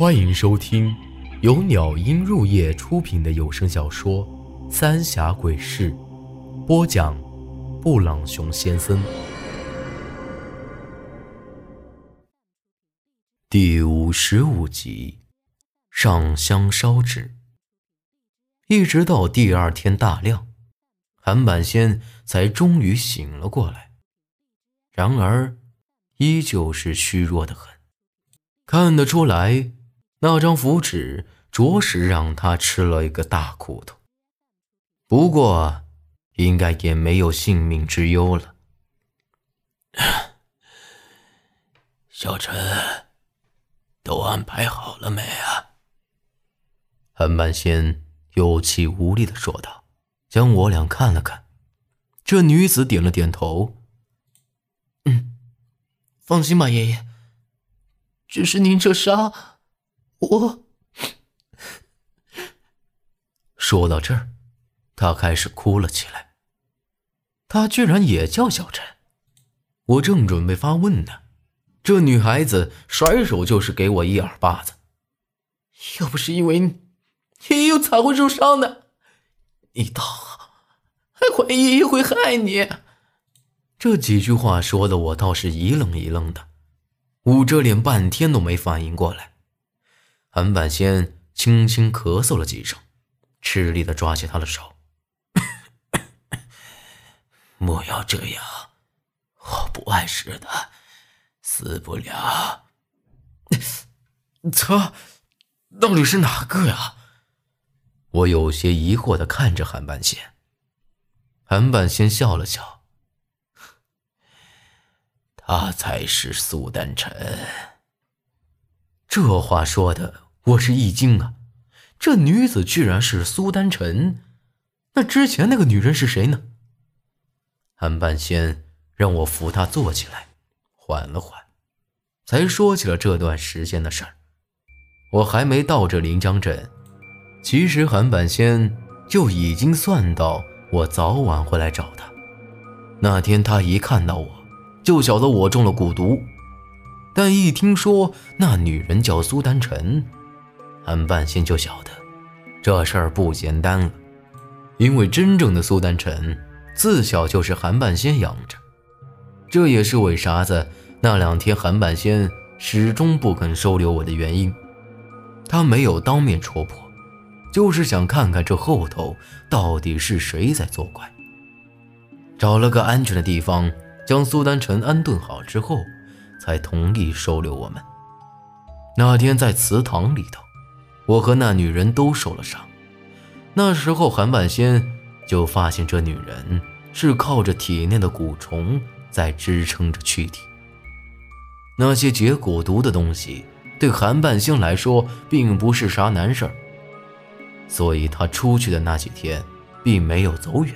欢迎收听由鸟音入夜出品的有声小说《三峡鬼事》，播讲：布朗熊先生。第五十五集，上香烧纸。一直到第二天大亮，韩半仙才终于醒了过来。然而，依旧是虚弱的很，看得出来，那张符纸着实让他吃了一个大苦头。不过，应该也没有性命之忧了。小陈，都安排好了没啊？韩半仙。有气无力的说道，将我俩看了看。这女子点了点头：“嗯，放心吧，爷爷。只是您这伤，我……”说到这儿，他开始哭了起来。他居然也叫小陈！我正准备发问呢，这女孩子甩手就是给我一耳巴子。要不是因为……爷爷又咋会受伤呢，你倒好还怀疑爷爷会害你？这几句话说的我倒是一愣一愣的，捂着脸半天都没反应过来。韩半仙轻轻咳嗽了几声，吃力的抓起他的手：“ 莫要这样，我不碍事的，死不了。他到底是哪个呀？”我有些疑惑的看着韩半仙，韩半仙笑了笑：“他才是苏丹晨。”这话说的我是一惊啊！这女子居然是苏丹晨，那之前那个女人是谁呢？韩半仙让我扶她坐起来，缓了缓，才说起了这段时间的事儿。我还没到这临江镇。其实韩半仙就已经算到我早晚会来找他。那天他一看到我，就晓得我中了蛊毒。但一听说那女人叫苏丹晨，韩半仙就晓得这事儿不简单了。因为真正的苏丹晨自小就是韩半仙养着，这也是为啥子那两天韩半仙始终不肯收留我的原因。他没有当面戳破。就是想看看这后头到底是谁在作怪。找了个安全的地方，将苏丹晨安顿好之后，才同意收留我们。那天在祠堂里头，我和那女人都受了伤。那时候韩半仙就发现这女人是靠着体内的蛊虫在支撑着躯体。那些解蛊毒的东西对韩半仙来说并不是啥难事儿。所以他出去的那几天，并没有走远，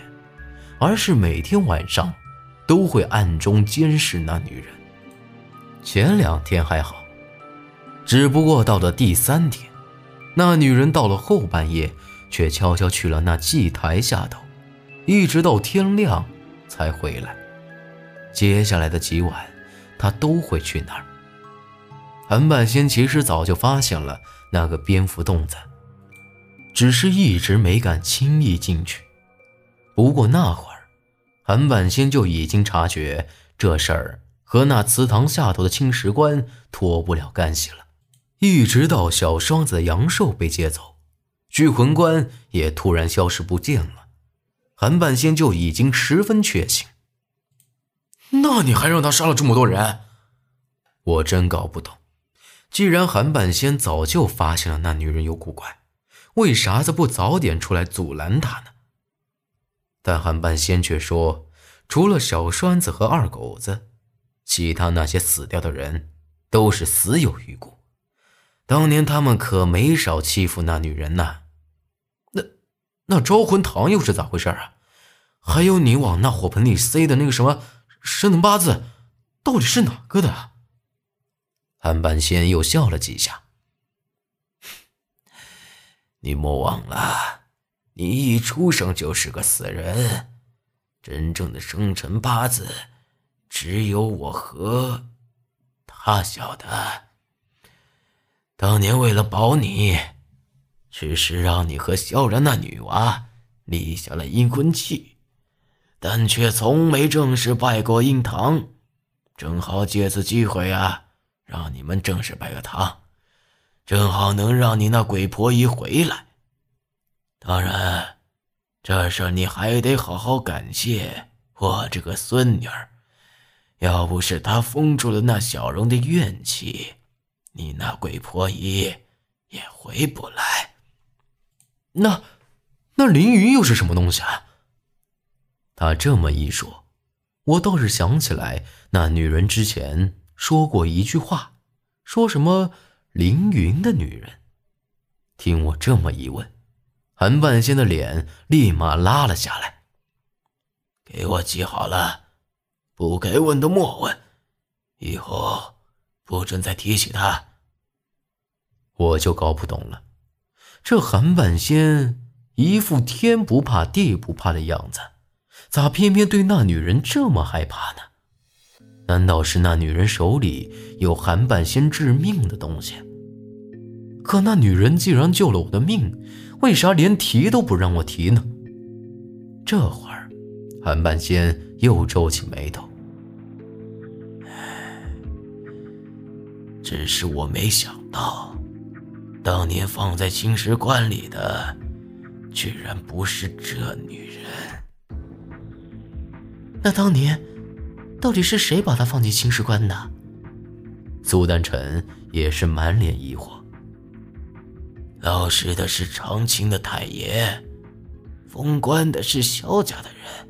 而是每天晚上都会暗中监视那女人。前两天还好，只不过到了第三天，那女人到了后半夜，却悄悄去了那祭台下头，一直到天亮才回来。接下来的几晚，她都会去那儿。韩半仙其实早就发现了那个蝙蝠洞子。只是一直没敢轻易进去。不过那会儿，韩半仙就已经察觉这事儿和那祠堂下头的青石棺脱不了干系了。一直到小双子的阳寿被接走，聚魂棺也突然消失不见了，韩半仙就已经十分确信。那你还让他杀了这么多人？我真搞不懂。既然韩半仙早就发现了那女人有古怪。为啥子不早点出来阻拦他呢？但韩半仙却说，除了小栓子和二狗子，其他那些死掉的人都是死有余辜。当年他们可没少欺负那女人呐。那那招魂堂又是咋回事啊？还有你往那火盆里塞的那个什么生辰八字，到底是哪个的？韩半仙又笑了几下。你莫忘了，你一出生就是个死人，真正的生辰八字，只有我和他晓得。当年为了保你，只是让你和萧然那女娃立下了阴婚契，但却从没正式拜过阴堂。正好借此机会啊，让你们正式拜个堂，正好能让你那鬼婆姨回来。当然，这事你还得好好感谢我这个孙女儿，要不是他封住了那小荣的怨气，你那鬼婆姨也回不来。那，那凌云又是什么东西啊？他这么一说。我倒是想起来，那女人之前说过一句话，说什么“凌云的女人”。听我这么一问，韩半仙的脸立马拉了下来。给我记好了，不该问的莫问，以后不准再提起她。我就搞不懂了，这韩半仙一副天不怕地不怕的样子。咋偏偏对那女人这么害怕呢？难道是那女人手里有韩半仙致命的东西？可那女人既然救了我的命，为啥连提都不让我提呢？这会儿，韩半仙又皱起眉头。只是我没想到，当年放在青石棺里的，居然不是这女人。那当年，到底是谁把他放进青石棺的？苏丹臣也是满脸疑惑。老实的是长青的太爷，封棺的是萧家的人，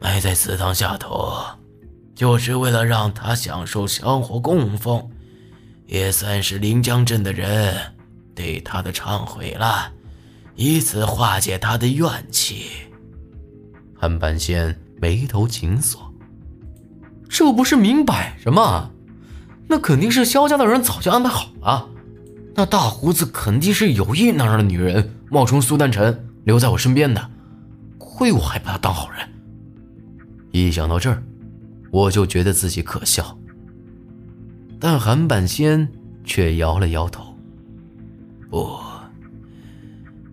埋在祠堂下头，就是为了让他享受香火供奉，也算是临江镇的人对他的忏悔了，以此化解他的怨气。韩半仙。眉头紧锁，这不是明摆着吗？那肯定是萧家的人早就安排好了。那大胡子肯定是有意那样的女人冒充苏丹臣留在我身边的，亏我还把他当好人。一想到这儿，我就觉得自己可笑。但韩半仙却摇了摇头：“不，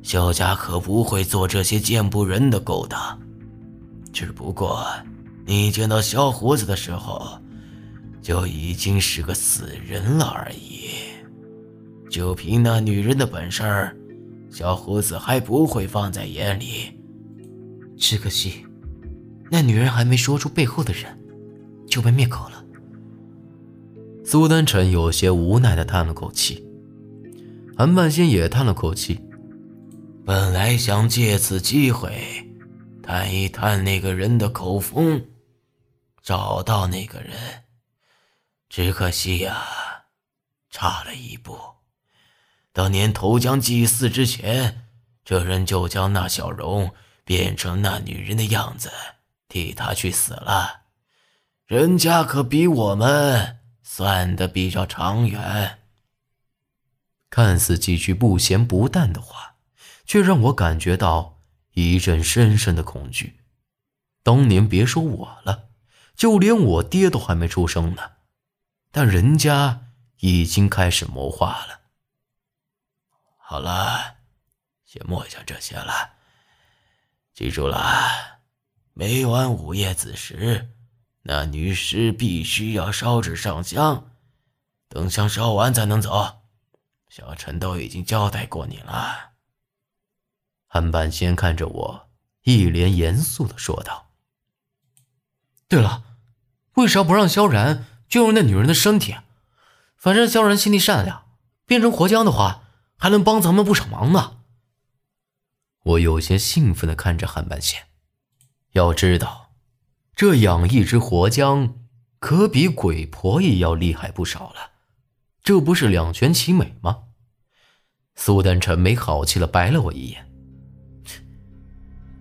萧家可不会做这些见不人的勾当。”只不过，你见到小胡子的时候，就已经是个死人了而已。就凭那女人的本事儿，小胡子还不会放在眼里。只可惜，那女人还没说出背后的人，就被灭口了。苏丹臣有些无奈的叹了口气，韩半仙也叹了口气。本来想借此机会。探一探那个人的口风，找到那个人。只可惜呀，差了一步。当年投江祭祀之前，这人就将那小荣变成那女人的样子，替他去死了。人家可比我们算的比较长远。看似几句不咸不淡的话，却让我感觉到。一阵深深的恐惧。当年别说我了，就连我爹都还没出生呢，但人家已经开始谋划了。好了，先莫想这些了。记住了，每晚午夜子时，那女尸必须要烧纸上香，等香烧完才能走。小陈都已经交代过你了。韩半仙看着我，一脸严肃的说道：“对了，为啥不让萧然救那女人的身体？反正萧然心地善良，变成活僵的话，还能帮咱们不少忙呢。”我有些兴奋的看着韩半仙，要知道，这养一只活僵，可比鬼婆也要厉害不少了，这不是两全其美吗？苏丹臣没好气的白了我一眼。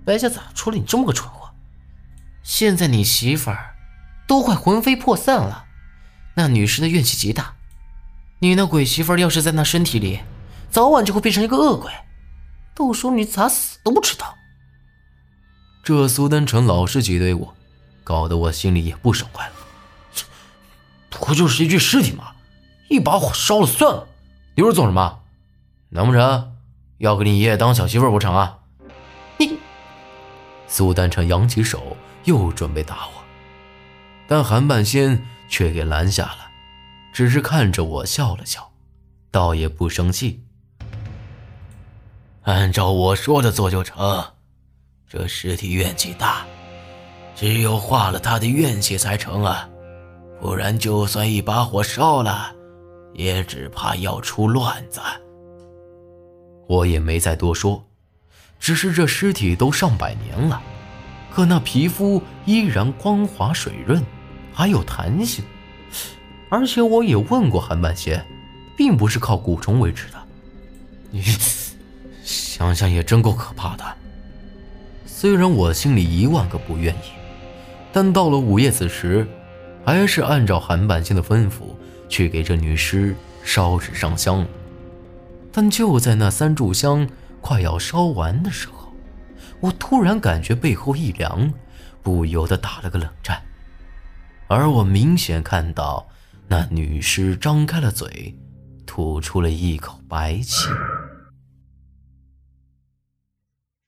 白家咋出了你这么个蠢货？现在你媳妇儿都快魂飞魄散了，那女尸的怨气极大，你那鬼媳妇儿要是在那身体里，早晚就会变成一个恶鬼，到时候你咋死都不知道。这苏丹成老是挤兑我，搞得我心里也不爽快了。这不就是一具尸体吗？一把火烧了算了，留着做什么？难不成要给你爷爷当小媳妇不成啊？你，苏丹成扬起手，又准备打我，但韩半仙却给拦下了，只是看着我笑了笑，倒也不生气。按照我说的做就成。这尸体怨气大，只有化了他的怨气才成啊！不然就算一把火烧了，也只怕要出乱子。我也没再多说，只是这尸体都上百年了，可那皮肤依然光滑水润，还有弹性。而且我也问过韩半仙，并不是靠蛊虫维持的。你 想想也真够可怕的。虽然我心里一万个不愿意，但到了午夜子时，还是按照韩半仙的吩咐去给这女尸烧纸上香。但就在那三炷香快要烧完的时候，我突然感觉背后一凉，不由得打了个冷战。而我明显看到那女尸张开了嘴，吐出了一口白气。